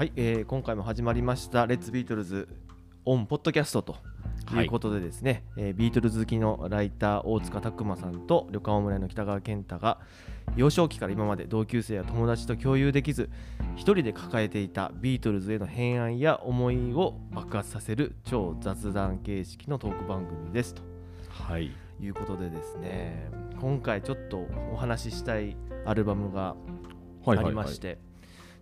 はい、えー今回も始まりました「レッツビートルズオンポッドキャスト」とい。うことでですね、えービートルズ好きのライター大塚拓磨さんと旅館オムライの北川健太が幼少期から今まで同級生や友達と共有できず一人で抱えていたビートルズへの偏愛や思いを爆発させる超雑談形式のトーク番組ですとはい。いうことでですね今回ちょっとお話ししたいアルバムがありまして、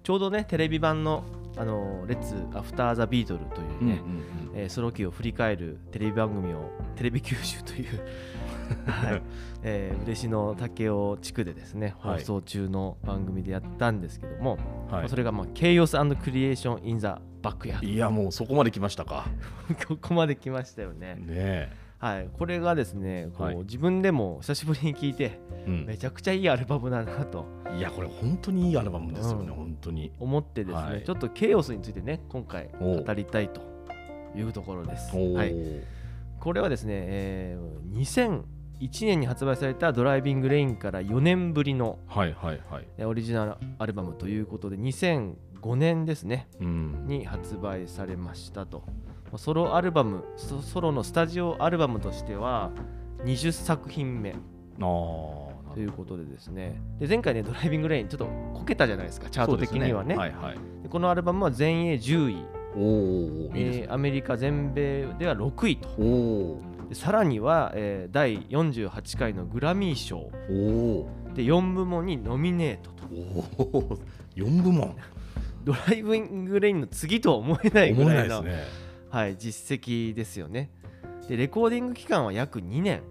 ちょうどねテレビ版の「あのレッツ・アフター・ザ・ビートル」というね、えーソロ期を振り返るテレビ番組をテレビ九州という、はいえー、嬉野武雄地区でですねはい。放送中の番組でやったんですけども、はい。まあそれが、まあ「 Chaos Creation in the Backyard いやもうそこまで来ましたか。ド 」ここまで来ましたよね。ねえ、はい、これがですねこう、はい。自分でも久しぶりに聞いてうん。めちゃくちゃいいアルバムだなと。いやこれ本当にいいアルバムですよね、うん。本当に。思ってですね、はい。ちょっとケイオスについてね今回語りたいというところです。はい、これはですね、えー2001年に発売された「ドライビング・レイン」から4年ぶりのはいはいはい。えーオリジナルアルバムということで2005年ですねうん。に発売されましたと。まあソロアルバムソソロのスタジオアルバムとしては20作品目ということでですね。で前回ね「ドライビング・レイン」ちょっとこけたじゃないですかチャート的にはね。はいはい。でこのアルバムは全英10位。おえーアメリカ全米では6位と。さらには、えー第48回のグラミー賞。で4部門にノミネートと。おお4部門。ドライビングレインの次とは思えないぐ思えならいのいですねはい、実績ですよね。でレコーディング期間は約2年。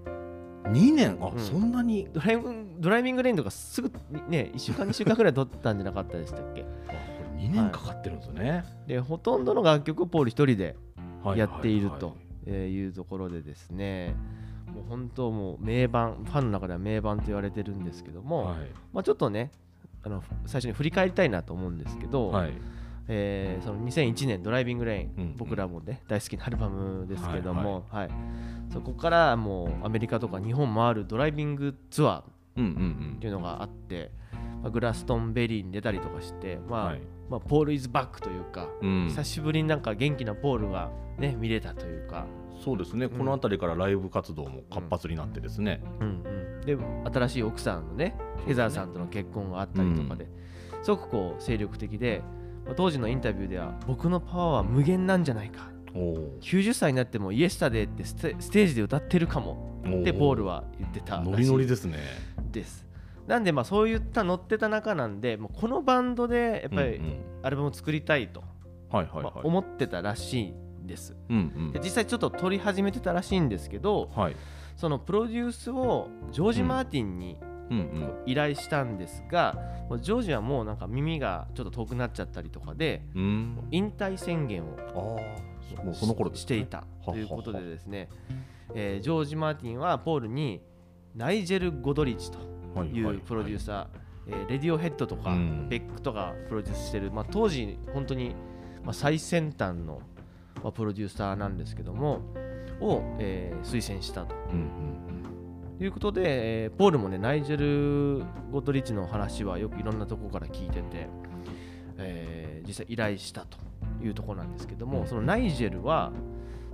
2年？あ、うん。そんなに？ドライブドライビングレインとかすぐね1週間2週間ぐらい撮ったんじゃなかったでしたっけ？あこれ2年かかってるんですよね、でほとんどの楽曲をポール一人ではいやっているというところでですね。もう本当もう名盤ファンの中では名盤と言われてるんですけども、はい。まあ、ちょっとねあの最初に振り返りたいなと思うんですけど、はいえーその2001年「ドライビング・レイン」うん僕らもね大好きなアルバムですけども、はいそこからもうアメリカとか日本回るドライビングツアーっうんうん。ていうのがあって、まあ、グラストンベリーに出たりとかして、まあはい。まあ、ポール・イズ・バックというか、うん。久しぶりになんか元気なポールが、ね、見れたというか、そうですね、この辺りからライブ活動も活発になってですね、うんうん、で新しい奥さんのねヘザーさんとの結婚があったりとかで、すごくこう精力的で、まあ当時のインタビューでは僕のパワーは無限なんじゃないか。おお90歳になってもイエスタデーってステージで歌ってるかも。ってポールは言ってたノリノリですね。です。なんでまあそういった乗ってた中なんでもうこのバンドでやっぱりアルバムを作りたいと、思ってたらしいんです。で実際ちょっと撮り始めてたらしいんですけどはい。そのプロデュースをジョージ・マーティンにうんうん依頼したんですが、ジョージはもうなんか耳がちょっと遠くなっちゃったりとかでうん。引退宣言をもうその頃ね、していたということでですね、えージョージ・マーティンはポールにナイジェル・ゴドリッチというプロデュースサー、えーレディオヘッドとか、うん。ベックとかプロデュースしてる、まあ、当時本当に、まあ、最先端の、まあ、プロデューサーなんですけどもを、えー推薦したと。うんということで、えーポールもねナイジェル・ゴドリッチの話はよくいろんなところから聞いてて、えー実際依頼したというところなんですけども、うん。そのナイジェルは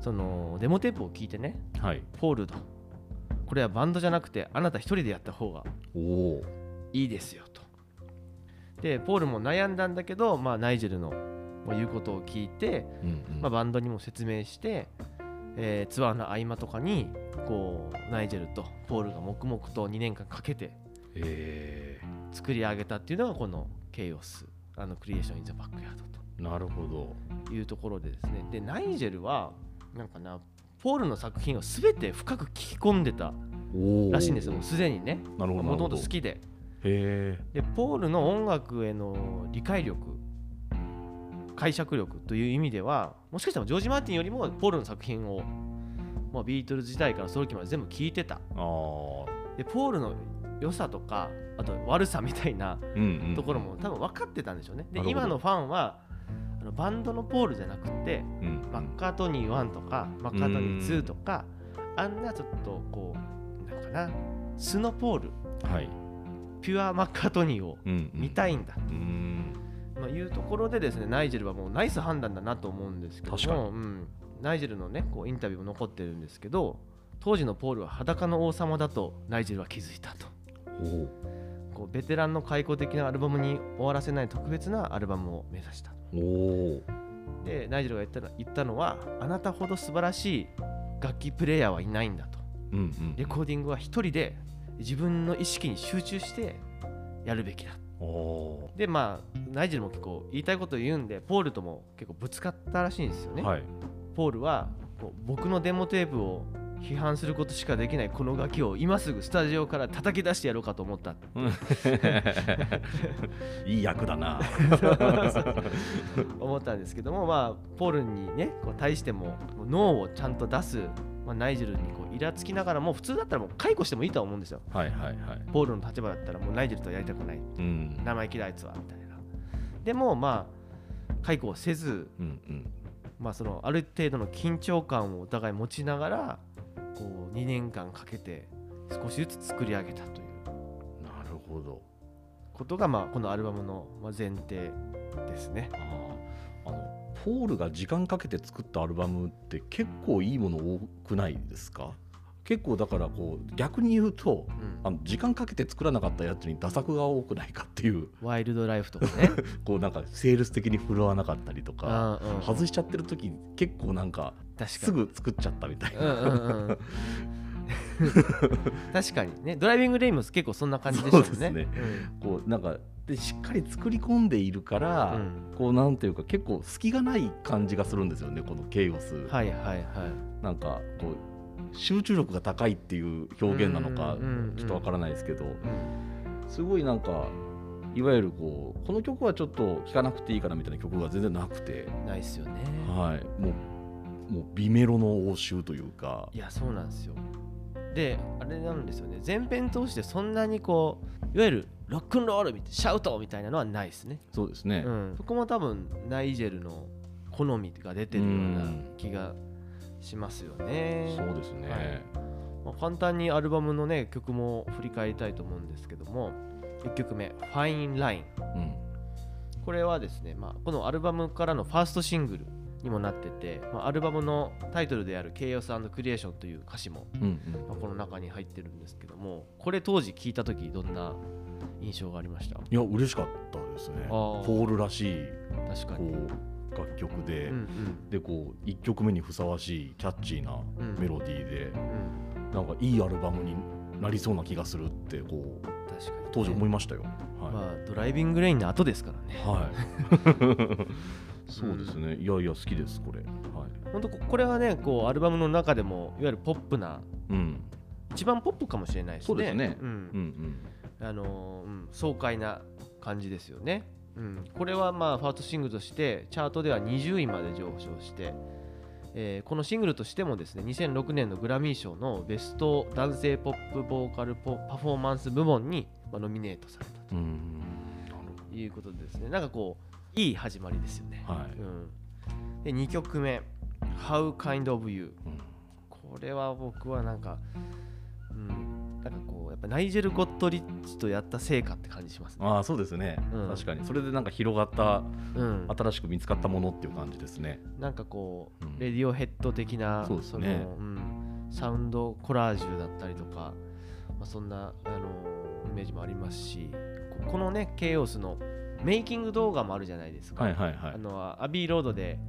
そのデモテープを聞いてねうんはい。ポールとこれはバンドじゃなくてあなた一人でやった方がいいですよと。でポールも悩んだんだけど、まあ、ナイジェルのまあ言うことを聞いて、うんうん。まあ、バンドにも説明して、えーツアーの合間とかにこうナイジェルとポールが黙々と2年間かけてえ作り上げたっていうのがこのケイオスあのクリエーション・イン・ザ・バックヤードー、なるほど。というところでですね。でナイジェルはなんかなポールの作品を全て深く聞き込んでたらしいんですよ。もうすでにね。もともと好きで。でポールの音楽への理解力解釈力という意味ではもしかしたらジョージ・マーティンよりもポールの作品を、まあ、ビートルズ時代からソロ期まで全部聞いてた。でポールの良さとかあと悪さみたいなところも多分分かってたんでしょうね。で今のファンはあのバンドのポールじゃなくてうんマッカートニー1とかマッカートニー2とかあんなちょっとこうなんかなスノポール。はい。ピュアマッカートニーを見たいんだ。うんまあ、いうところでですねナイジェルはもうナイス判断だなと思うんですけども確かに。うん、ナイジェルのねこうインタビューも残ってるんですけど当時のポールは裸の王様だとナイジェルは気づいたと。こうベテランの開口的なアルバムに終わらせない特別なアルバムを目指した。でナイジェルが言ったの言ったのはあなたほど素晴らしい楽器プレイヤーはいないんだと。うんうん。レコーディングは一人で自分の意識に集中してやるべきだでまあナイジェルも結構言いたいことを言うんでポールとも結構ぶつかったらしいんですよね、はい。ポールは僕のデモテープを批判することしかできないこの楽器を今すぐスタジオから叩き出してやろうかと思った。いい役だな。思ったんですけどもまあポールにねこう対しても脳をちゃんと出す、まあ、ナイジェルにこうイラつきながらも普通だったらもう解雇してもいいとは思うんですよ。はいはいはい。ポールの立場だったらもうナイジェルとはやりたくない。うん。生意気だあいつはみたいな。でもまあ解雇をせずうんうん。まあ、そのある程度の緊張感をお互い持ちながらこう2年間かけて少しずつ作り上げたという。なるほど。ことが、まあ、このアルバムのまあ前提ですね。あーあのポールが時間かけて作ったアルバムって結構いいもの多くないですか？結構だからこう逆に言うとうん。あの時間かけて作らなかったやつに打作が多くないかっていう。ワイルドライフとかね。こうなんかセールス的に振るわなかったりとかうんうん外しちゃってる時結構なんか確かに。すぐ作っちゃったみたいな、うんうんうん。確かにね。ドライビングレインも結構そんな感じでしたね。そうですね。こうなんかでしっかり作り込んでいるから、うん。こうなんていうか結構隙がない感じがするんですよねこのケイオス、うんはいはいはい。なんかこう集中力が高いっていう表現なのかうんうんうん。ちょっとわからないですけど。うん。すごいなんかいわゆるこうこの曲はちょっと聴かなくていいかなみたいな曲が全然なくて、ないっすよね。はい、もうもう美メロの応酬というか。いやそうなんですよ。であれなんですよね。前編通してそんなにこういわゆるロックンロールみたいシャウトみたいなのはないですね、そうですね、うん、そこも多分ナイジェルの好みが出てるような気がしますよね、そうですね、はい。まあ、簡単にアルバムのね曲も振り返りたいと思うんですけども1曲目「Fine Line うん」これはですね、まあ、このアルバムからのファーストシングルにもなってて、まあ、アルバムのタイトルである「Chaos and Creation」という歌詞もうんうん。まあ、この中に入ってるんですけどもこれ当時聞いた時どんな印象がありました？いや嬉しかったですね。あポーールらしい確かに、こう楽曲で、うんでこう1曲目にふさわしいキャッチーなうん。メロディーで、うん。うん、なんかいいアルバムになりそうな気がするってこう確かに、当時思いましたよ。はい。まあ、ドライビングレインの後ですからね。はい。そうですね。いやいや好きですこれ。はい。本当ここれはねこうアルバムの中でもいわゆるポップなうん。一番ポップかもしれないですねそうですねうんうんうん。あのーうん、爽快な感じですよね、うん、これはまあファーストシングルとしてチャートでは20位まで上昇して、えーこのシングルとしてもですね2006年のグラミー賞のベスト男性ポップボーカルポパフォーマンス部門に、まあ、ノミネートされたということでですねなんかこういい始まりですよね。はい。うん、で2曲目「How Kind of You うん」これは僕はなんかうんなんかこうやっぱナイジェル・ゴットリッチとやった成果って感じしますね。ああそうですね、うん。確かに。それでなんか広がったうん、新しく見つかったものっていう感じですね。なんかこう、うん。レディオヘッド的なそうですね。のうん、サウンドコラージュだったりとか、まあ、そんな、あのイメージもありますしここのねケイオスのメイキング動画もあるじゃないですか、はいはいはい。あ。のアビーロードで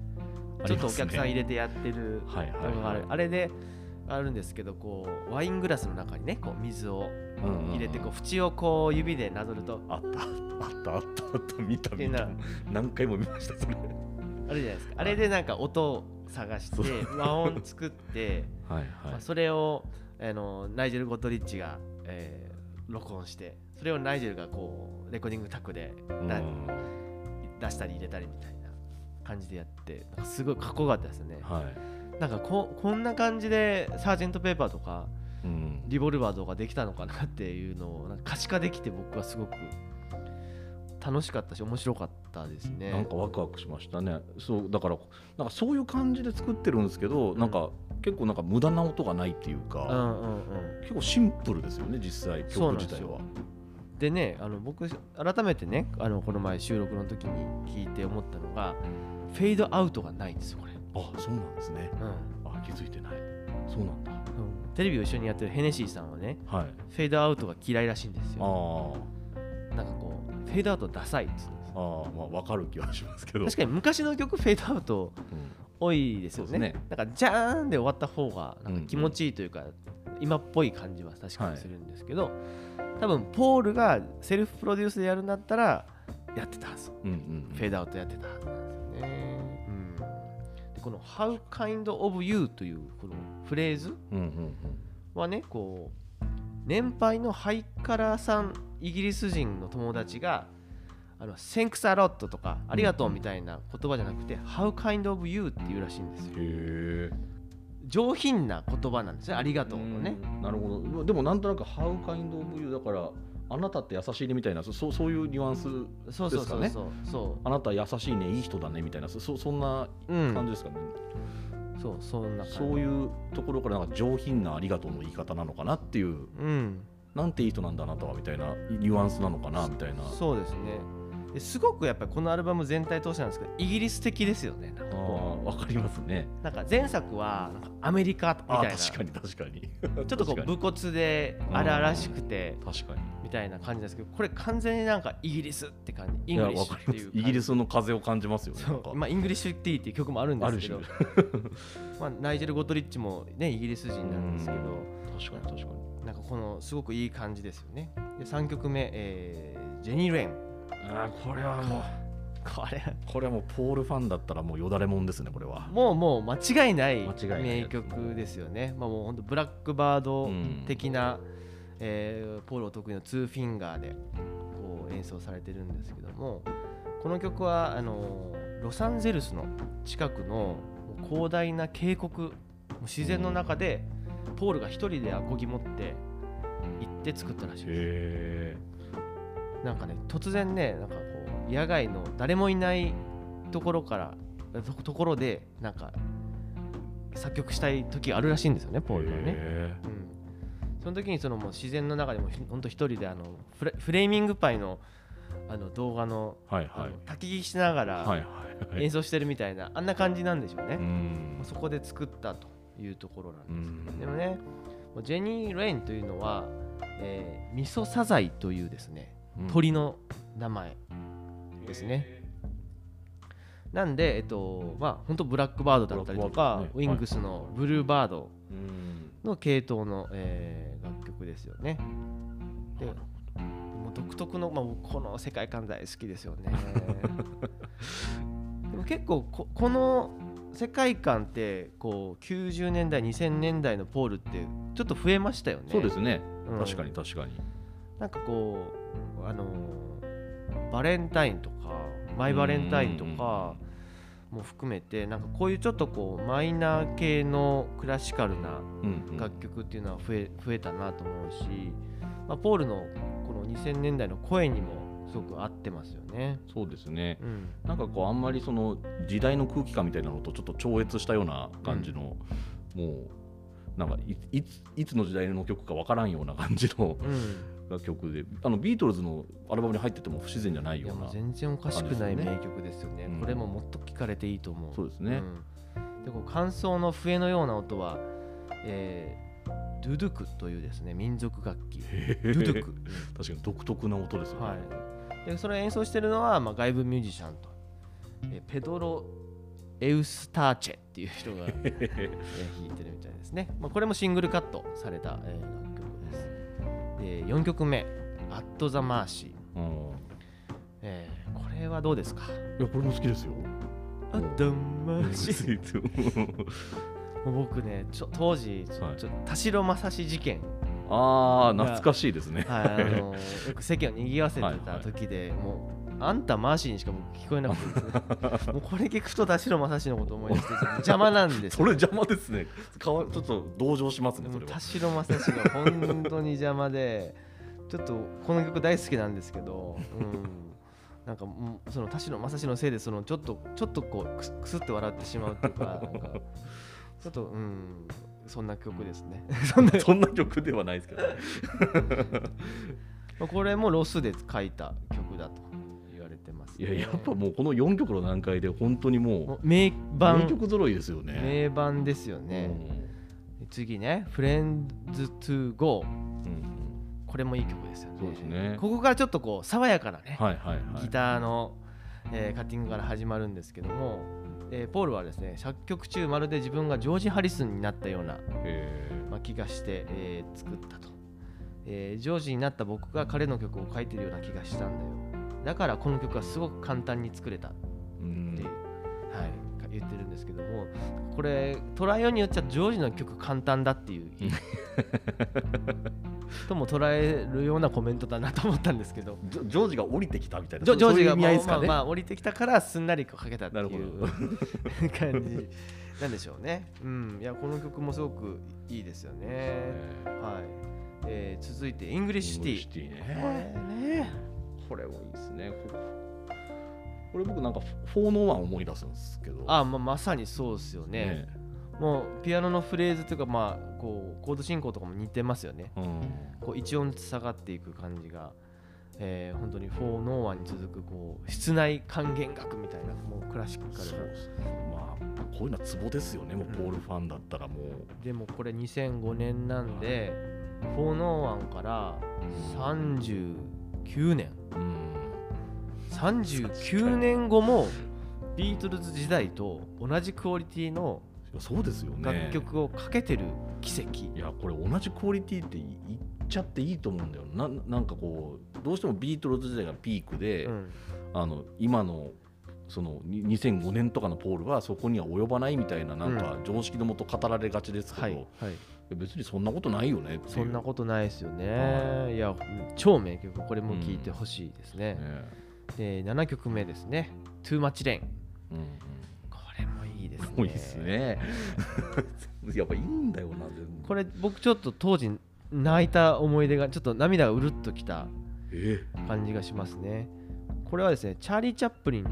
ちょっとお客さん入れてやってるはいはい動画がある。はい。あれであるんですけどこうワイングラスの中にねこう水を入れてこう縁をこう指でなぞると。あったあったあったあった見た見た。何回も見ましたそれ。あるじゃないですか。あれでなんか音を探して和音作ってはいはい。まあそれをあのナイジェル・ゴットリッチが、えー録音してそれをナイジェルがこうレコーディングタックで出したり入れたりみたいな感じでやってなんかすごいかっこよかったですねはい。なんかここんな感じでサージェント・ペーパーとかうん。リボルバーとかできたのかなっていうのをなんか可視化できて僕はすごく楽しかったし面白かったですねなんかワクワクしましたね。そうだからなんかそういう感じで作ってるんですけど、んなんか結構なんか無駄な音がないっていうか、うんうんうん。結構シンプルですよね実際曲自体は。でねあの僕改めてねあのこの前収録の時に聞いて思ったのがフェードアウトがないんですよこれ、あそうなんですね。うん。あ気づいてない。そうなんだ。うん。テレビを一緒にやってるヘネシーさんはねはい。フェードアウトが嫌いらしいんですあよー。なんかこうフェードアウトダサいっつうんですあーまあ分かる気はしますけど。確かに昔の曲フェードアウトうん。多いですよね。そうですね。なんかジャーンで終わった方がなんか気持ちいいというか、今っぽい感じは確かにするんですけど、多分ポールがセルフプロデュースでやるんだったらやってたはず。うんうんフェードアウトやってたはずなんですよね、うん、でこの「How kind of you」というこのフレーズうんうん。はねこう年配のハイカラーさんイギリス人の友達があの Thanks a lot とかありがとうみたいな言葉じゃなくて How kind of you っていうらしいんですよ。上品な言葉なんですねありがとうのね。なるほど。でもなんとなく「How kind of you」だからあなたって優しいねみたいなそそうそういうニュアンスそうそうそうですそう。そあなた優しいねいい人だねみたいなそそそんなううん。感じですかね、そうそんな感じ。そういうところからなんか上品なありがとうの言い方なのかなっていう。うん。なんていい人なんだあなたはみたいなニュアンスなのかなみたいな。そうですねですごくやっぱりこのアルバム全体通してなんですけどイギリス的ですよねなんかあこーわかりますね。うなんか前作はなんかアメリカみたいな。確かに確かに。ちょっとこう武骨で荒々しくて確かに。みたいな感じなんですけどこれ完全になんかイギリスって感じ。 English っていうイギリスの風を感じますよね。まあ English Tea っていう曲もあるんですけど。まあナイジェル・ゴドリッチもねイギリス人なんですけど。確かに確かに。なんかこのすごくいい感じですよね。で3曲目、えー Jenny Wrenあーこれはもう。これ。これはもうポールファンだったらもうよだれもんですねこれは。もうもう間違いない名曲ですよね。まあもう本当 Blackbird 的な、えーポールお得意のツーフィンガーでこう演奏されてるんですけどもこの曲はあのロサンゼルスの近くの広大な渓谷自然の中でポールが一人でアコギ持って行って作ったらしいです。へなんかね突然ねなんかこう野外の誰もいないところからとところでなんか作曲したい時があるらしいんですよねポールはね、へうん、その時にそのもう自然の中でもひほんと一人であのフレフレーミングパイのあの動画のーはいはい。焚き火しながはいら演奏してるみたいなあんな感じなんでしょうね、うん。そこで作ったというところなんうです、ん。でもねジェニー・レインというのは、えー、ミソサザイというですね鳥の名前ですね。なんで、えっと、まあ、本当ブラックバードだったりとか、ねウィングスのブルーバードうんの系統の、えー楽曲ですよね。で、もう独特の、まあ、僕この世界観大好きですよね。でも結構こ、この世界観って、こう、90年代、2000年代のポールって、ちょっと増えましたよね。そうですねうん確かに確かになんかこうあのバレンタインとかマイバレンタインとかも含めてなんかこういうちょっとこうマイナー系のクラシカルなうんうん。楽曲っていうのは増え増えたなと思うし、まあ、ポールのこの2000年代の声にもすごく合ってますよね。そうですね。うん、なんかこうあんまりその時代の空気感みたいなのとちょっと超越したような感じの、もうなんかいいついつの時代の曲かわからんような感じのうん、楽曲であのビートルズのアルバムに入ってても不自然じゃないような全然おかしくない名曲ですよね。うんこれももっと聴かれていいと思う。そうですねうんでこう乾燥の笛のような音は、えードゥドゥクというですね民族楽器。ドゥドゥク。確かに独特な音ですよね、はい、でそれを演奏してるのは、まあ、外部ミュージシャンと、えーペドロ・エウスターチェっていう人が、えー弾いてるみたいですね。まあ、これもシングルカットされた、えー。で4曲目「アット・ザ・マーシー。うん」えーこれはどうですか？いやこれも好きですよ。アット・マーシー。も う僕ねちょ当時ちょ、はい。ちょ田代正史事件。ああ懐かしいですね。はい、あのよく世間を賑わせてた時でもうあんたマーシーにしか僕聞こえなくてですね。もうこれ聞くと田代正史のこと思い出して邪魔なんですよ。それ邪魔ですね。かわちょっと同情しますねそれは。田代正史が本当に邪魔でちょっとこの曲大好きなんですけど、うん、なんかその田代正史のせいでそのちょっとちょっとこうくすって笑ってしまうっていうかなんかちょっとうん。そんな曲ですね。そんなそんな曲ではないですけど、ね、まあこれもロスで書いた曲だといややっぱもうこの4曲の段階で本当にももう名う名盤曲揃いですよね。名盤ですよね、次ね「Friends to Go うんうん」これもいい曲ですよね。そうですね。ここからちょっとこう爽やかなね、はいはいはい。ギターの、えーカッティングから始まるんですけども、えーポールはですね作曲中まるで自分がジョージ・ハリスンになったような、えまあ、気がして、えー作ったと、えージョージになった僕が彼の曲を書いてるような気がしたんだよだからこの曲はすごく簡単に作れたって、はい、言ってるんですけどもこれ捉えようによっちゃジョージの曲簡単だっていう とも捉えるようなコメントだなと思ったんですけどジョージが降りてきたみたいなジョージがね。まあまあ降りてきたからすんなり書けたっていう感じなんでしょうね。うん、いやこの曲もすごくいいですよね。えはい。えー続いて English Tea。ね。れね。これもいいですね。ここれ僕なんかフォーノワン思い出すんですけど。あまあまさにそうですよね。ねもうピアノのフレーズというかまあこうコード進行とかも似てますよね。うん。こう一音下がっていく感じが。えー、本当にフォーノーワンに続くこう室内管弦楽みたいなもうクラシックそうからですね。まあこういうのはツボですよね。もうポールファンだったらもう。でもこれ2005年なんで、フォーノーワンから39年うん。39年。後もビートルズ時代と同じクオリティのそうですよね。楽曲をかけてる奇跡、いやこれ同じクオリティって言っちゃっていいと思うんだよ。ななんかこうどうしてもビートルズ時代がピークで、うん。あの今のそのに2005年とかのポールはそこには及ばないみたいななんか常識のもと語られがちですけど、はい、はい、別にそんなことないよねそんなことないですよね、、はい。や超名曲これも聴いてほしいですね、ねで7曲目ですね「Too Much Rain うんうん」これもいいですね。多いですね。やっぱいいんだよなこれ僕ちょっと当時泣いた思い出がちょっと涙がうるっときたえ？感じがしますね。これはですねチャーリー・チャップリン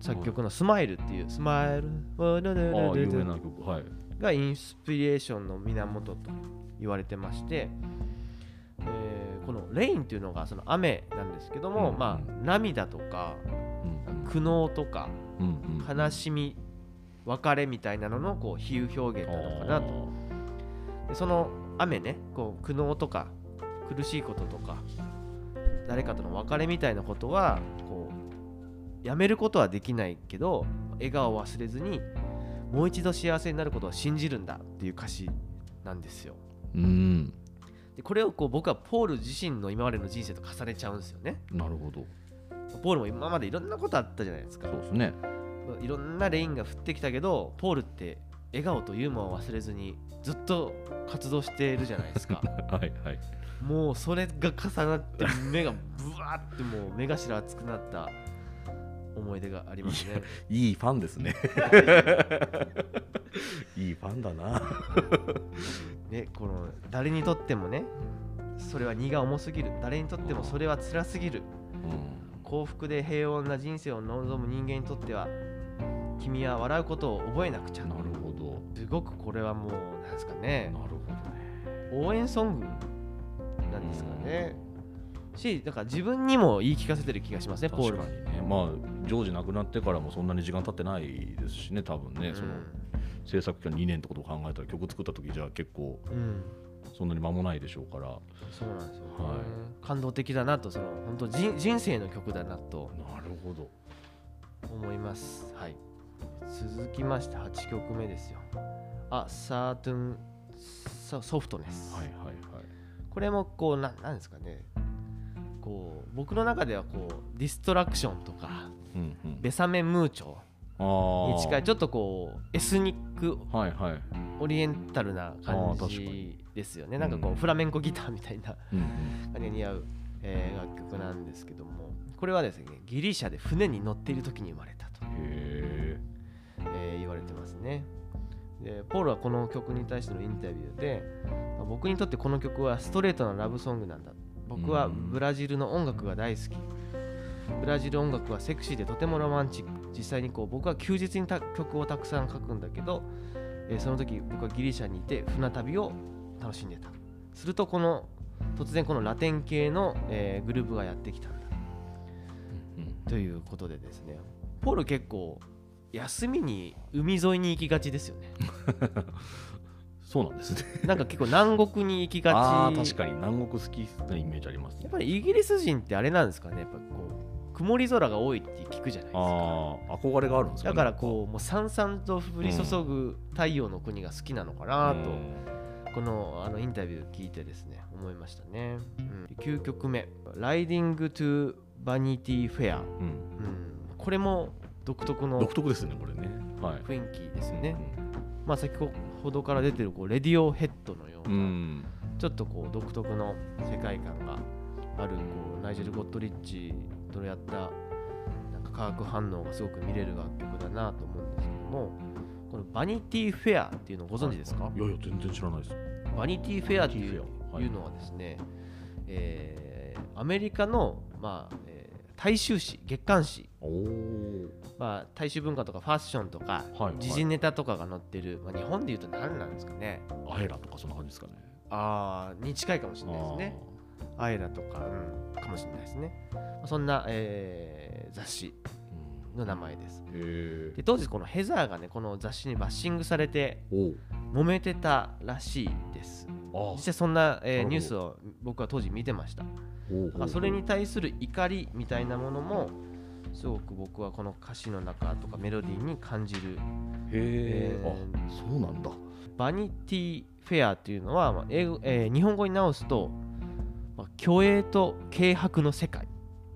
作曲の「スマイルっていう「スマイル有名な曲。はいがインスピレーションの源と言われてまして、えーこの「レイン」っていうのがその雨なんですけども、うん。まあ涙とかうん。苦悩とか悲しみ別れみたいなののこう比喩表現なのかなと。でその雨ねこう苦悩とか苦しいこととか誰かとの別れみたいなことはこうやめることはできないけど笑顔を忘れずにもう一度幸せになることを信じるんだっていう歌詞なんですよ。うん。でこれをこう僕はポール自身の今までの人生と重ねちゃうんですよね。なるほど。ポールも今までいろんなことあったじゃないですか。そうですね。いろんなレインが降ってきたけどポールって笑顔とユーモアを忘れずにずっと活動しているじゃないですか。はいはい。もうそれが重なって目がブワーってもう目頭熱くなった思い出がありますね。いいファンですね。いいファンだな。ねこの誰にとってもねそれは荷が重すぎる。誰にとってもそれは辛すぎる。うん。幸福で平穏な人生を望む人間にとっては君は笑うことを覚えなくちゃ。なるほど。すごくこれはもうなんですかね。なるほどね。応援ソングなんですかねしだから自分にも言い聞かせてる気がしますねポール確かに。ねまあジョージ亡くなってからもそんなに時間経ってないですしね多分ね、その制作期間2年ってことを考えたら曲作った時じゃあ結構うん、うんそんなに間もないでしょうから。そうなんですよ、ね。は感動的だなとその本当人人生の曲だなと。なるほど。思います。はい。続きまして8曲目ですよ。あサートゥンソフトネス、はいはいはい。これもこうななんですかねこう僕の中ではこうディストラクションとかうんうん。ベサメムーチョあに近いちょっっとこうエスニックとはいはい、オリエンタルなあ感じにですよね。なんかこううんフラメンコギターみたいな感じが似合う、えー楽曲なんですけども。これはですねギリシャで船に乗っている時に生まれたと、えー言われてますね。でポールはこの曲に対してのインタビューで僕にとってこの曲はストレートなラブソングなんだ僕はブラジルの音楽が大好き。ブラジル音楽はセクシーでとてもロマンチック。実際にこう僕は休日にた曲をたくさん書くんだけど、えーその時僕はギリシャにいて船旅を楽しんでた。するとこの突然このラテン系の、えーグループがやってきたんだ。うん。ということでですね。ポール結構休みに海沿いに行きがちですよね そうなんですね。なんか結構南国に行きがち。ああ確かに。南国好きなイメージありますやっぱりイギリス人ってあれなんですかね。やっぱこう曇り空が多いって聞くじゃないですか。憧れがあるんですか、ね、だからこうもうさんさんと降り注ぐ太陽の国が好きなのかなと、このあのインタビュー聞いてですね思いましたね、うん、9曲目「ライディング・トゥ・Vanity Fair」うん。うん、これも独特の独特ですねこれね。はい。雰囲気ですよね、まあ先ほどから出てるこうレディオヘッドのよううん、うな、ん。ちょっとこう独特の世界観があるこうナイジェル・ゴッドリッチとやったなんか化学反応がすごく見れる楽曲だなと思うんですけどもこの Vanity Fair っていうのをご存知ですか、いやいや全然知らないです。 Vanity Fair っていう,、のはですね、えーアメリカの、まあえー大衆誌月刊誌、まあ、大衆文化とかファッションとかはいはい。時事ネタとかが載ってる、まあ、日本でいうと何なんですかね。アエラとかそんな感じですかね。あーに近いかもしれないですね。アイラとか、うん、かもしれないですね。まあそんな、えー雑誌の名前です。うんへで当時このヘザーがねこの雑誌にバッシングされてえ揉めてたらしいです。お実際そんな、えーニュースを僕は当時見てました。おだからそれに対する怒りみたいなものもすごく僕はこの歌詞の中とかメロディーに感じる。へええーあそうなんだ。バニティフェアっていうのは、まあ英語えー日本語に直すと、まあ、虚栄と軽薄の世界。い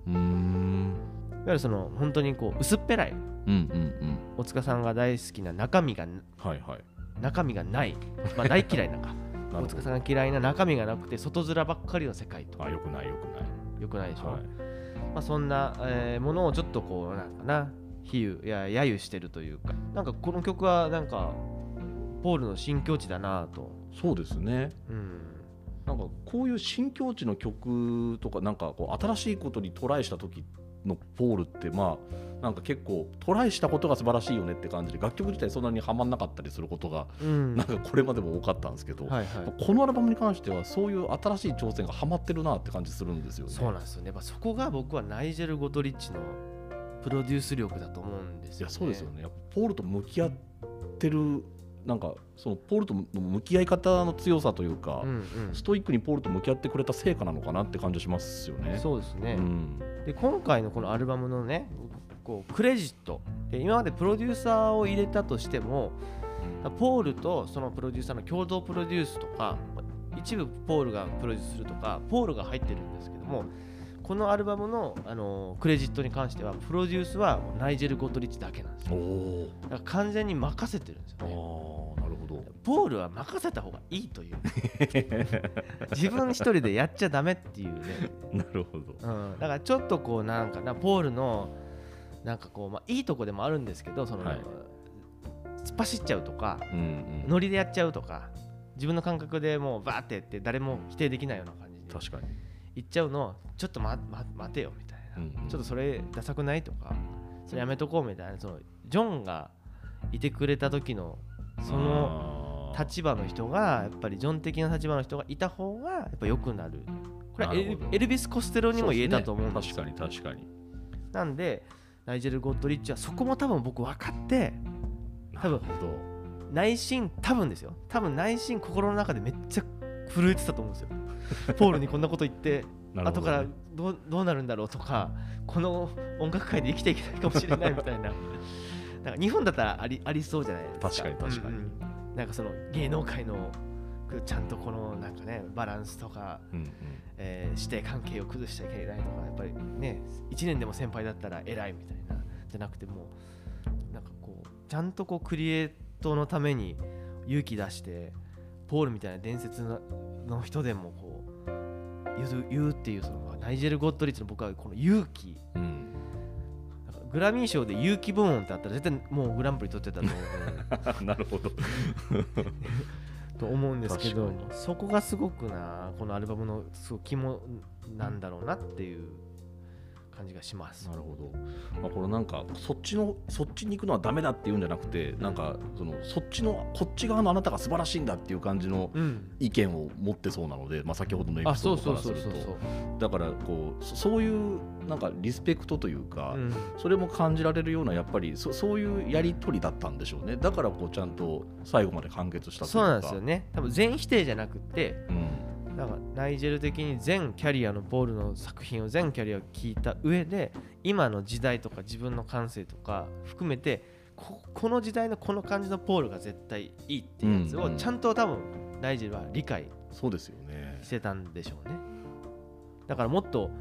うーん。わゆるその本当にこう薄っぺらいうんうん大塚さんが大好きな中身がうんはいはい。中身がない、まあ、大嫌いなんか大塚さんが嫌いな中身がなくて外面ばっかりの世界とあよくないよくない。よくないでしょ、はい。まあ、そんな、えーものをちょっとこうなんかな。比喩いや揶揄してるというか。なんかこの曲はなんかポールの新境地だなと、そうですね。うん、なんかこういう新境地の曲とかなんかこう新しいことにトライした時のポールってまあなんか結構トライしたことが素晴らしいよねって感じで楽曲自体そんなにはまんなかったりすることがうん。なんかこれまでも多かったんですけど、はいはい。このアルバムに関してはそういう新しい挑戦がハマってるなって感じするんですよね。そうなんですよね。やっぱそこが僕はナイジェル・ゴトリッチのプロデュース力だと思うんですよ、ね、いやそうですよね。やっぱポールと向き合ってるなんかそのポールとの向き合い方の強さというか、うんストイックにポールと向き合ってくれた成果なのかなって感じしますようん、ね。そうですね、うん。で今回のこのアルバムのねこうクレジット。で今までプロデューサーを入れたとしてもポールとそのプロデューサーの共同プロデュースとか一部ポールがプロデュースするとかポールが入ってるんですけどもこのアルバムの、あのクレジットに関してはプロデュースはナイジェル・ゴトリッチだけなんですおよ。おだから完全に任せてるんですよあねーなるほど。ポールは任せた方がいいという。自分一人でやっちゃダメっていうね。なるほど。うん、だからちょっとこうなんかなポールのなんかこう、まあ、いいとこでもあるんですけどその、はい。突っ走っちゃうとかうんうん、ノリでやっちゃうとか自分の感覚でもうバーってやって誰も否定できないような感じで確かに。言っちゃうのちょっとま、ま、待てよみたいな、うんうん。ちょっとそれダサくないとかそれやめとこうみたいな。そのジョンがいてくれた時のその立場の人がやっぱりジョン的な立場の人がいた方がやっぱ良くなる。これはエルエルビス・コステロにも言えたと思うんですよ。ね。確かに確かに。なんでナイジェル・ゴッドリッチはそこも多分僕分かって多分内心多分ですよ。多分内心心の中でめっちゃ震えてたと思うんですよ。ポールにこんなこと言って後からどうどうなるんだろうとかこの音楽界で生きていけないかもしれないみたいな。なんか日本だったらありありそうじゃないですか。確かに確かに。うんうん。なんかその芸能界のちゃんとこのなんかねバランスとか、うんうん。えー師弟関係を崩しちゃいけないとかやっぱりね1年でも先輩だったら偉いみたいなじゃなくてもうなんかこうちゃんとこうクリエイトのために勇気出してポールみたいな伝説のの人でもこう言う言うっていうそのナイジェル・ゴッドリッチの僕はこの勇気。うん。なんかグラミー賞で勇気部門ってあったら絶対もうグランプリ取ってたと思う なるほど。と思うんですけどそこがすごくなこのアルバムのすごい肝なんだろうなっていう感じががします。なるほど、まあ、これなんかそっちのそっちに行くのはダメだっていうんじゃなくてなんかそのそっちのこっち側のあなたが素晴らしいんだっていう感じのうん。意見を持ってそうなので、まあ、先ほどのエあピソそうードからすると。だからこうそそういうなんかリスペクトというか、うん。それも感じられるようなやっぱりそそういうやり取りだったんでしょうね。だからこうちゃんと最後まで完結したというか。そうなんですよね。多分全否定じゃなくてうんなんかナイジェル的に全キャリアのポールの作品を全キャリア聞いた上で今の時代とか自分の感性とか含めてここの時代のこの感じのポールが絶対いいっていうやつをちゃんと多分ナイジェルは理解そうですよねしてたんでしょうね。だからもっと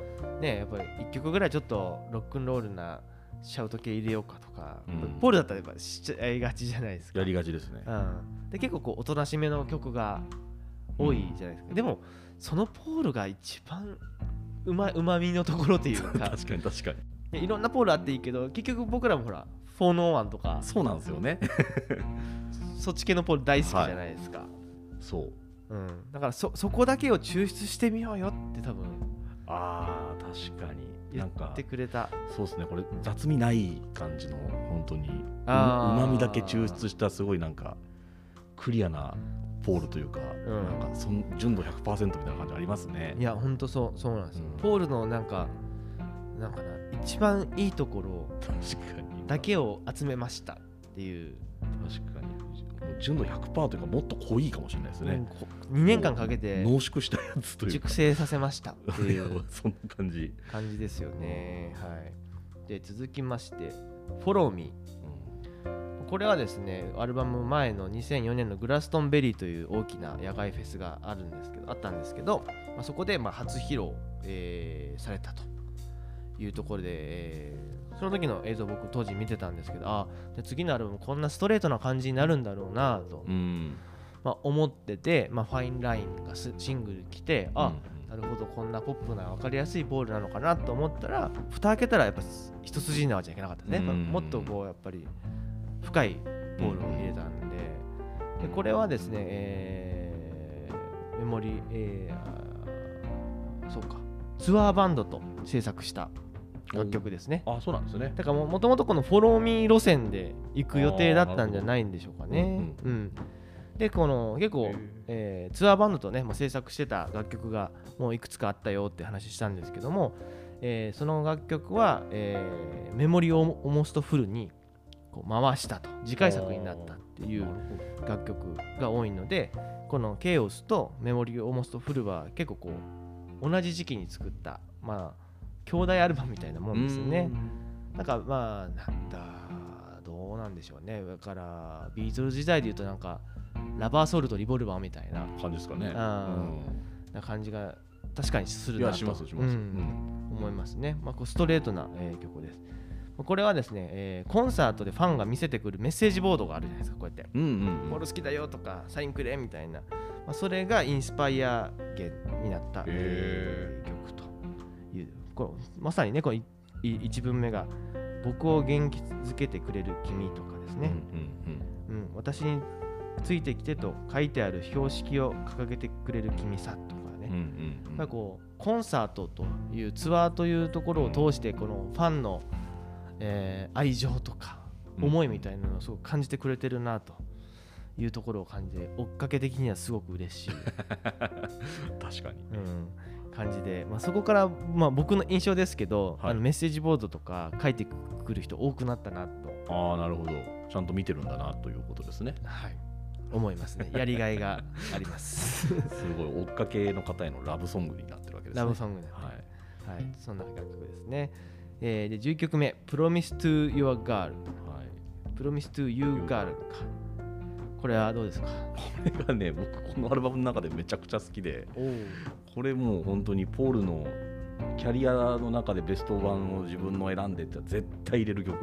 ねやっぱり1曲ぐらいちょっとロックンロールなシャウト系入れようかとか、うん。ポールだったらやっぱしちゃいがちじゃないですか。やりがちですね。うん、で結構こうおとなしめの曲が多いじゃないですか、でもそのポールが一番うまうまみのところというか。確かに確かに。いろんなポールあっていいけど結局僕らもほら401とか。そうなんですよね。そっち系のポール大好きじゃないですか、そう。うん、だからそそこだけを抽出してみようよって多分。あー確かに。言ってくれた。そうですね。これ雑味ない感じの本当に。うまみだけ抽出したすごいなんかクリアなポールというか、ん。なんかそん純度100%みたいな感じありますね。いやほんとそうそうなんですよ、うん。ポールのなんかなんかな一番いいところ確かに。だけを集めましたっていう。確かに。純度100%というかもっと濃いかもしれないですね、2年間かけて濃縮したやつというか。熟成させましたっていう。そんな感じ、感じですよね。はい、で続きまして「Follow Me うん」これはですねアルバム前の2004年のグラストンベリーという大きな野外フェスがあるんですけどあったんですけど、まあ、そこでまあ初披露、えーされたというところで、えーその時の映像僕当時見てたんですけどあで次のアルバムこんなストレートな感じになるんだろうなと、うん。まあ、思ってて、まあ、ファインラインがスシングル来てあ、うん。なるほどこんなポップな分かりやすいボールなのかなと思ったら蓋開けたらやっぱ一筋縄じゃいけなかったね、うん。もっとこうやっぱり深いボールを入れたんででこれはですね、えーメモリえーそうか。ツアーバンドと制作した楽曲ですね。あそうなんですね。だからもともとこの「フォローミー路線で行く予定だったんじゃないんでしょうかね。ううんでこの結構えーツアーバンドとね、まあ、制作してた楽曲がもういくつかあったよって話したんですけども、えーその楽曲は、えー Memory Almost Full にこう回したと次回作になったっていう楽曲が多いのでこの Chaos と Memory Almost Full は結構こう同じ時期に作ったまあ兄弟アルバムみたいなもんですよね。なんかまあなんだどうなんでしょうね。だからビートルズ時代で言うとなんかラバーソウルとリボルバーみたいな感じですかね。あうん。な感じが確かにするなと。思いますね、まあ、こうストレートな、えー曲ですこれはですね、えーコンサートでファンが見せてくるメッセージボードがあるじゃないですかこうやって。うんうんうんボール好きだよとかサインくれみたいな、まあ、それがインスパイア源になった、えー曲というこうまさにねこのいい一文目が「僕を元気づけてくれる君」とかですね、うんうん私についてきてと書いてある標識を掲げてくれる君さとかね、うんうんうん。うんやっぱりこうコンサートというツアーというところを通してこのファンの、えー愛情とか思いみたいなのをすごく感じてくれてるなというところを感じて追っかけ的にはすごく嬉しい、確かに。うん、感じで、まあ、そこから、まあ、僕の印象ですけど、はい。あのメッセージボードとか書いてくる人多くなったなと、ああなるほど。ちゃんと見てるんだなということですね。はい、思いますね。やりがいがあります。すごい追っかけの方へのラブソングになってるわけですね。ラブソングで、はい。はい、そんな楽曲ですね、えーで11曲目「Promise to Your Girl」はい「Promise to You Girl」か。これはどうですか？これがね僕このアルバムの中でめちゃくちゃ好きで。おこれもう本当にポールのキャリアの中でベスト版を自分の選んでって絶対入れる曲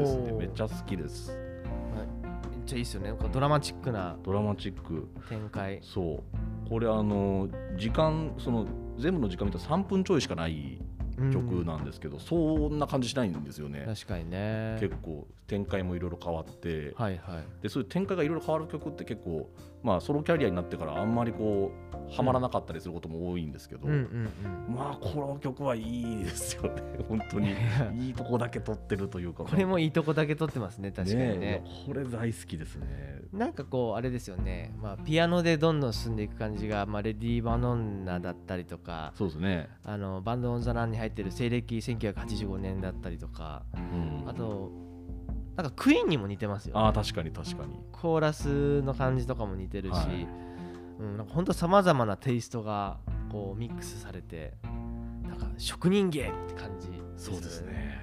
ですね。めっちゃ好きです。めっちゃいいですよね。ドラマチックなドラマチック。展開。そう。これあの時間その全部の時間見たら3分ちょいしかない曲なんですけど、そんな感じしないんですよね。確かにね。結構展開もいろいろ変わって、はいはい。でそういう展開がいろいろ変わる曲って結構まあソロキャリアになってからあんまりこうはまらなかったりすることも多いんですけど、うんうんうん。まあこの曲はいいですよね。本当に。いいとこだけ撮ってるというか。これもいいとこだけ撮ってますね確かにね。えこれ大好きですね。なんかこうあれですよね、まあ、ピアノでどんどん進んでいく感じが、まあ、レディー・バノンナだったりとかそうですね、あのバンド・オン・ザ・ランに入ってる西暦1985年だったりとかうん。あとなんかクイーンにも似てますよ、ね、ああ確かに確かに。コーラスの感じとかも似てるし、はい。うん、なんかほんとさまざまなテイストがこうミックスされてなんか職人芸って感じそうですね。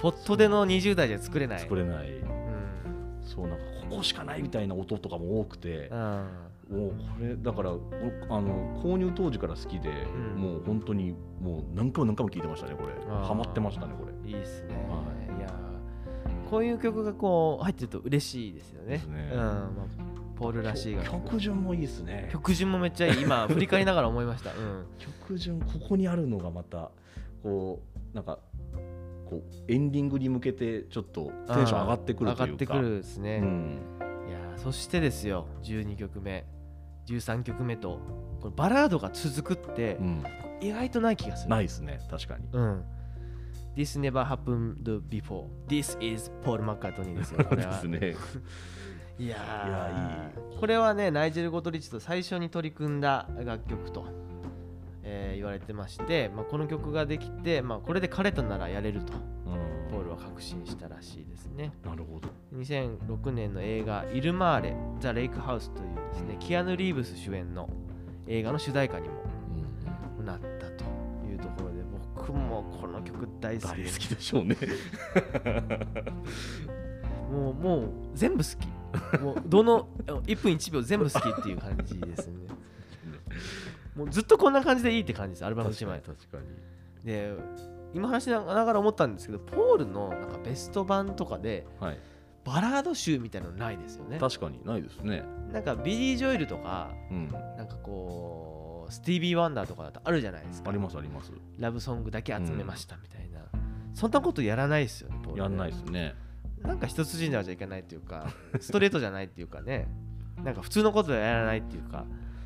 ポットでの20代じゃ作れない。作れない。うん。そうなんかここしかないみたいな音とかも多くてうん。もうこれだからおあの購入当時から好きで、うん。もう本当にもう何回も何回も聴いてましたねこれ。ハマってましたねこれ。いいっすね、、はいこういう曲がこう入ってると嬉しいですよね。ね。うんまあ、ポールらしいが。曲順もいいですね。曲順もめっちゃいい今振り返りながら思いました、うん、曲順ここにあるのがまたこうなんかこうエンディングに向けてちょっとテンション上がってくるというか。上がってくるですね、うん。いやーそしてですよ12曲目13曲目とこれバラードが続くってうん。意外とない気がする。ないですね確かに。うん。This never happened before. This is Paul McCartney ですよ。これは。ですね。いやー。いやこれはね、ナイジェル・ゴトリッチと最初に取り組んだ楽曲と、えー言われてまして、まあ、この曲ができて、まあ、これで彼とならやれると、うん。ポールは確信したらしいですね。なるほど。2006年の映画「イルマーレ・ザ・レイクハウス」というですね、キアヌ・リーブス主演の映画の主題歌にもなったというところで、僕もこの曲大好き大好きでしょうね。もうもう全部好き。もうどの1分1秒全部好きっていう感じですね。もうずっとこんな感じでいいって感じです。アルバム1枚。確かに。で今話しながら思ったんですけどポールのなんかベスト版とかではい。バラード集みたいなのないですよね。確かにないですね。なんかビリー・ジョエルとかうん。なんかこうスティービー・ワンダーとかだとあるじゃないですか。ありますあります。ラブソングだけ集めましたみたいな、そんなことやらないですよねやんないですね。なんか一筋縄じゃいけないっていうか ストレートじゃないっていうかね。なんか普通のことはやらないっていうか。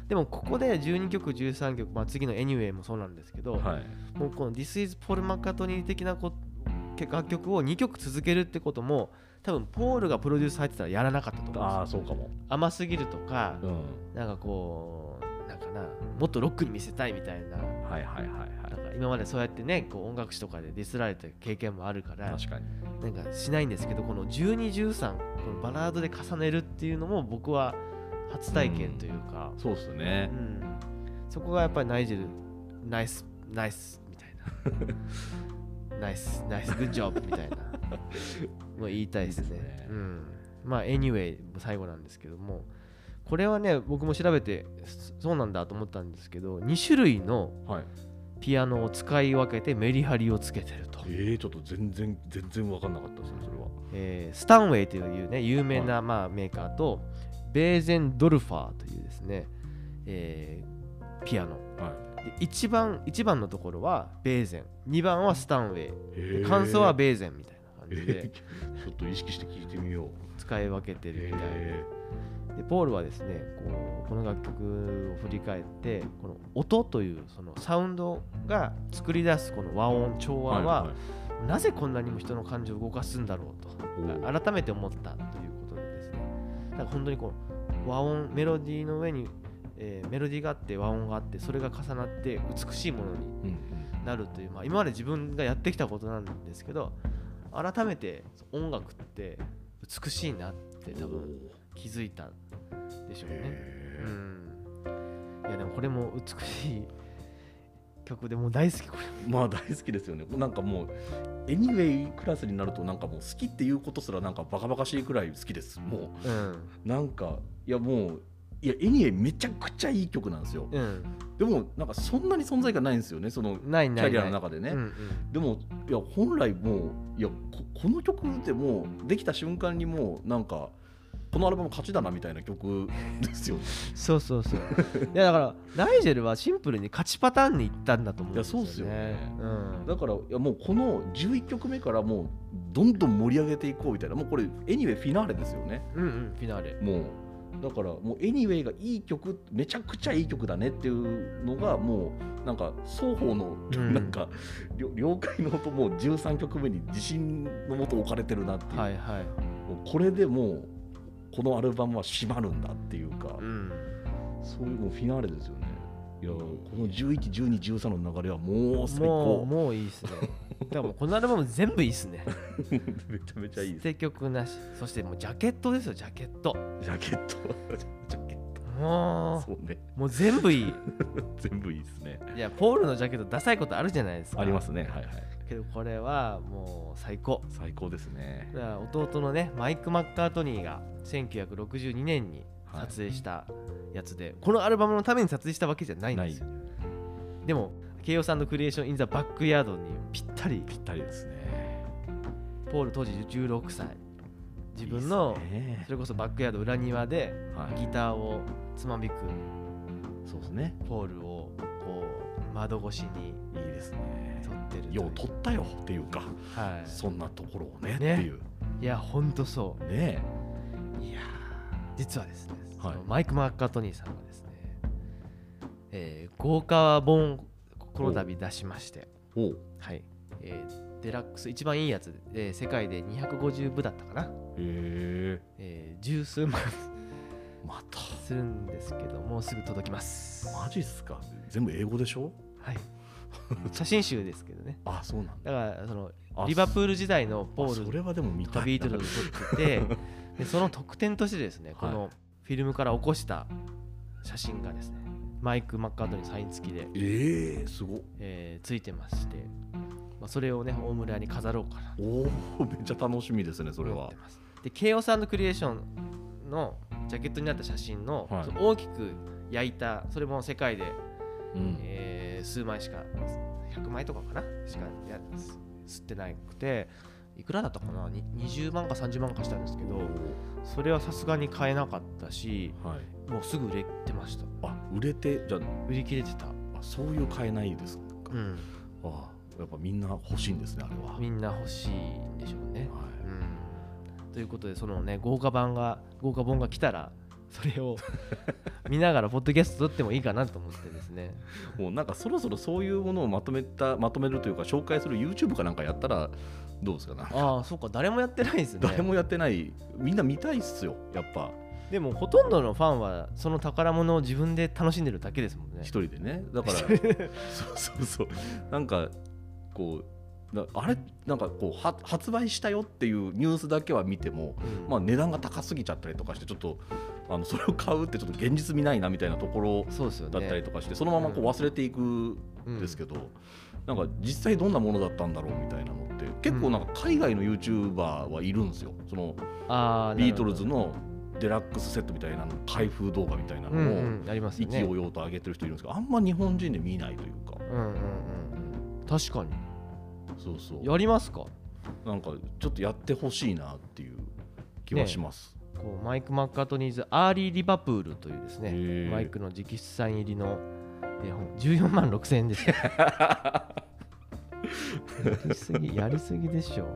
でもここで12曲13曲、まあ、次の Anyway もそうなんですけど、はい。もうこの This is Paul McCartney 的なこ楽曲を2曲続けるってことも多分ポールがプロデュース入ってたらやらなかったと思あうんですよ。あそうかも。甘すぎるとか、うん。なんかこうかな。もっとロックに見せたいみたいな。はいはいはいはい。なんか今までそうやってねこう音楽誌とかでディスられた経験もあるから確かに。なんかしないんですけどこの1213このバラードで重ねるっていうのも僕は初体験というか、そうですうねん。そこがやっぱりナイジェルナイスナイスみたいな。ナイスナイスグッジョブみたいな。もう言いたいですね。ね。うん、まあ anyway 最後なんですけどもこれはね僕も調べてそそうなんだと思ったんですけど2種類のはい。ピアノを使い分けてメリハリをつけてると。えー、ちょっと全然全然分かんなかったですねそれは。えースタンウェイというね有名な、まあ、メーカーとベーゼンドルファーというですね、えーピアノ。はで1番一番のところはベーゼン2番はスタンウェイ感想はベーゼンみたいな感じえでー。ちょっと意識して聞いてみよう。使い分けてるみたいでえでポールはですねこうこの楽曲を振り返ってこの音というそのサウンドが作り出すこの和音調和は、なぜこんなにも人の感情を動かすんだろうと改めて思ったということでですね。なんか本当にこう和音メロディーの上に、えーメロディーがあって和音があってそれが重なって美しいものにうんうん。なるという、まあ、今まで自分がやってきたことなんですけど改めて音楽って美しいなって多分気づいたでしょうね。うん。いやでもこれも美しい曲でもう大好きこれ。まあ大好きですよね。なんかもうエニウェイクラスになるとなんかもう好きっていうことすらなんかバカバカしいくらい好きです。もうん。うなんかいやもういやエニウェイめちゃくちゃいい曲なんですよ。うん。でもなんかそんなに存在感ないんですよねそのキャリアの中でね、うんうん。でもいや本来もういやここの曲ってもうできた瞬間にもうなんかこのアルバム勝ちだなみたいな曲ですよね。そうそうそう。いやだからナイジェルはシンプルに勝ちパターンに行ったんだと思うんですよね。いやそうっすよね。うん。だからいやもうこの11曲目からもうどんどん盛り上げていこうみたいな。もうこれエニウェイフィナーレですよね。うんうんフィナーレ。もう。だからもう「Anyway」がいい曲めちゃくちゃいい曲だねっていうのがもうなんか双方のうん。なんか、了了解の音もう13曲目に自信のもと置かれてるなっていう、はいはい。もうこれでもうこのアルバムは締まるんだっていうか、うん。そういうもうフィナーレですよね。いやこの111213の流れはもう最もう高もういいっすね。だからもうこのアルバム全部いいっすね。めちゃめちゃいいです。曲なし。そしてもうジャケットですよジャケット。ジャケット。ジャケッもトそうね。うもう全部いい。全部いいですね。いやポールのジャケットダサいことあるじゃないですか。ありますね。はいはいけどこれはもう最高。最高ですね。弟のねマイク・マッカートニーが1962年にはい撮影したやつで、このアルバムのために撮影したわけじゃないんですよ。でも慶応さんのクリエーション・イン・ザ・バックヤードにぴったり。ぴったりですね。ポール当時16歳。自分のそれこそバックヤード裏庭ではい。ギターをつまびくそうですね。ポールをこう窓越しに。いいですね撮ってるよう撮ったよっていうかはそんなところをねってねいう。いいやほんとそねういやー実はですね、はい。マイク・マッカートニーさんがですね、えー豪華本この度出しましてはい、えーデラックス一番いいやつで、えー世界で250部だったかな、へええー十数万。また。するんですけどもうすぐ届きます。マジっすか。全部英語でしょ？はい写真集ですけどね。あそうなんだ。だからそのあリバプール時代のポールあそれはでも見たビートルズを撮っててでその特典としてですねこはい。のフィルムから起こした写真がですねマイク・マッカートニーサイン付きで、ええすごっ。えーついてまして、まあ、それをね大村屋に飾ろうかなと。おおめっちゃ楽しみですねそれは。で慶応さんのクリエーションのジャケットになった写真の、はい。その大きく焼いたそれも世界で、うん。えー数枚しか100枚とかかなしかや吸ってなくていくらだったかなに20万か30万かしたんですけどそれはさすがに買えなかったしはい。もうすぐ売れてました。あ売れてじゃ売り切れてた、ああそういう買えないですか、うん、あやっぱみんな欲しいんですねあれは、みんな欲しいんでしょうね、はうん、ということでそのね豪華版が豪華本が来たらそれを見ながらポッドキャスト撮ってもいいかなと思ってですね。い、もうなんかそろそろそういうものをまとめたまとめるというか紹介する YouTube かなんかやったらどうですかね。ああそうか。誰もやってないですね。誰もやってない。みんな見たいっすよやっぱ。でもほとんどのファンはその宝物を自分で楽しんでるだけですもんね。一人でね。だから そうそうそう。なんかこうだあれなんかこうは発売したよっていうニュースだけは見ても、うん。まあ、値段が高すぎちゃったりとかしてちょっとあのそれを買うってちょっと現実見ないなみたいなところだったりとかしてそのままこう忘れていくんですけど、なんか実際どんなものだったんだろうみたいなのって結構なんか海外の YouTuber はいるんですよ。そのあビートルズののデラックスセットみたいなの開封動画みたいなうんのを意気揚々と上げてる人いるんですけどあんま日本人で見ないというか。うんうんうんうん。確かにそうそう。やりますか？なんかちょっとやってほしいなっていう気はします、こう Mike McCartney's Early Liverpool というですねマイクの直筆サイン入りの絵本。14万6千円ですよ。やりすぎやりすぎでしょ。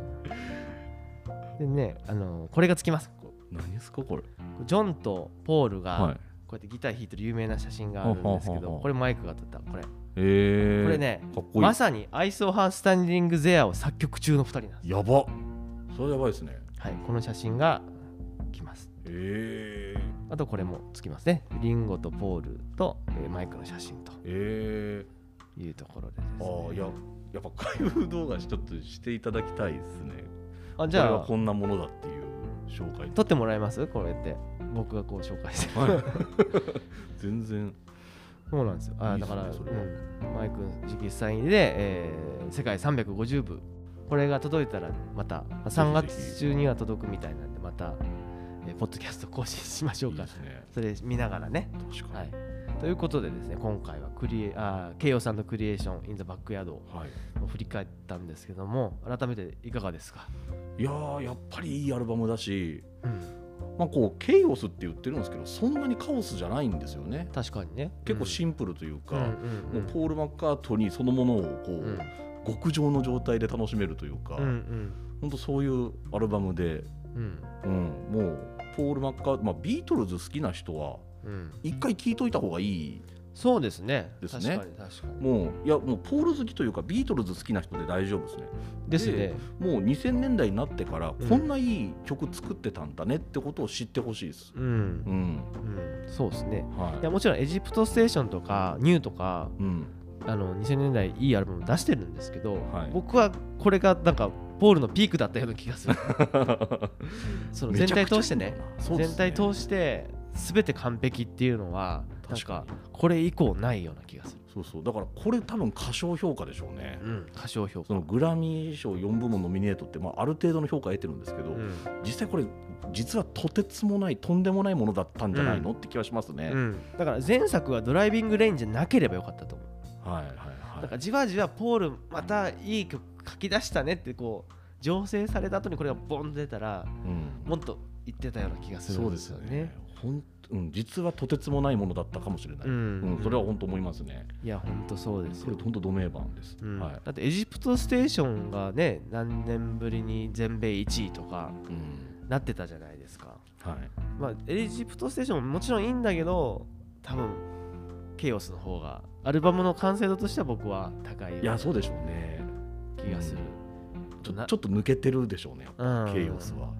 でねあのこれがつきます。こ何ですかこれ？うジョンとポールがはい。こうやってギター弾いてる有名な写真があるんですけどこれマイクが撮った。これえー、これねまさにアイソーハースタンディング・ゼアを作曲中の2人なんです。やば。それやばいですね。はいこの写真が来ます。えー、あとこれもつきますね。リンゴとポールと、えーマイクの写真と。えいうところでですー、ね。ああいややっぱ開封動画ちょっとしていただきたいですね。あじゃあ。これはこんなものだっていう紹介。撮ってもらえます？こうやって。僕がこう紹介して。はい。全然そうなんですよ。あだからそれは。うん。マイク直筆サインで、えー世界350部。これが届いたらまたまあ3ぜひぜひ。月中には届くみたいなんでまた、えーポッドキャスト更新しましょうか。ね。それ見ながらね。はい。ということでですね今回はクリエあー慶応さんのクリエーション・イン・ザ・バックヤードをはい、振り返ったんですけども改めていかがですか、いやーやっぱりいいアルバムだしうん、まあこうケイオスって言ってるんですけどそんなにカオスじゃないんですよね。確かにね。結構シンプルというか、もうポール・マッカートニーそのものをこう、うん。極上の状態で楽しめるというか、うんうん。本当そういうアルバムで、うん。うん、もうポール・マッカー、まあ、ビートルズ好きな人はうん、一回聞いといた方がいいそうですね。ですね。もういやもうポール好きというかビートルズ好きな人で大丈夫ですね。ですね。でもう2000年代になってからうん。こんないい曲作ってたんだねってことを知ってほしいです。うん、うん。うん、そうですね。はい。やもちろんエジプトステーションとかニューとかいうんあの2000年代いいアルバム出してるんですけど、はい。僕はこれがなんかポールのピークだったような気がする。その全体通してね。全体通して全て完璧っていうのはなん確かこれ以降ないような気がする、そうそう。だからこれ多分過小評価でしょうね。うん、歌唱評価。そのグラミー賞4部門ノミネートって、まあ、ある程度の評価を得てるんですけど、うん。実際これ実はとてつもないとんでもないものだったんじゃないの、って気はしますね、うん、だから前作はドライビングレインじゃなければよかったと思う。はいはいだからはいじわじわポールまたいい曲書き出したねってこう醸成された後にこれがボンと出たらうん。もっと言ってたような気がするそうんでですすよよねね。うん、実はとてつもないものだったかもしれない、うん。うんそれは本当思いますね。いや本当そうですよ。それ、本当ド名番です。うん。はい。だってエジプトステーションがね何年ぶりに全米1位とかうん。なってたじゃないですか、はい、まあ、エジプトステーションももちろんいいんだけど多分ケイオスの方がアルバムの完成度としては僕は高いいやなそうでしょうね。気がする、なちょちょっと抜けてるでしょうね、うん。ケイオスは。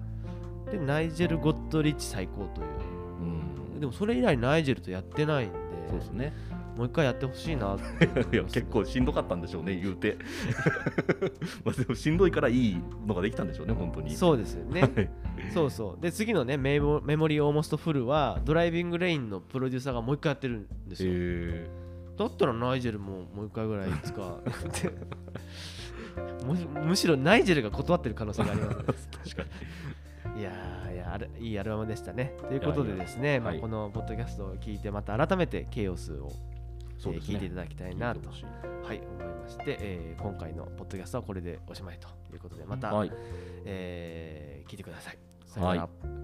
でナイジェル・ゴッドリッチ最高といううんでもそれ以来ナイジェルとやってないんでそうですね。もう一回やってほしいなっていや結構しんどかったんでしょうね、言うて。まあでもしんどいからいいのができたんでしょうね、本当に。そうですよねはいそうそうで次のねメモメモリー・オーモスト・フルはドライビング・レインのプロデューサーがもう一回やってるんですよ、えだったらナイジェルももう一回ぐらいいつかむむしろナイジェルが断ってる可能性があります 確かに。いやーいやあれいいアルバムでしたね。ということでですねまあはい。このポッドキャストを聞いてまた改めてケイオスを、そうですね。えー聞いていただきたいなと聞いてほしい。はい、思いまして、えー今回のポッドキャストはこれでおしまいということでまた、はい。えー聞いてください。さよなら。はい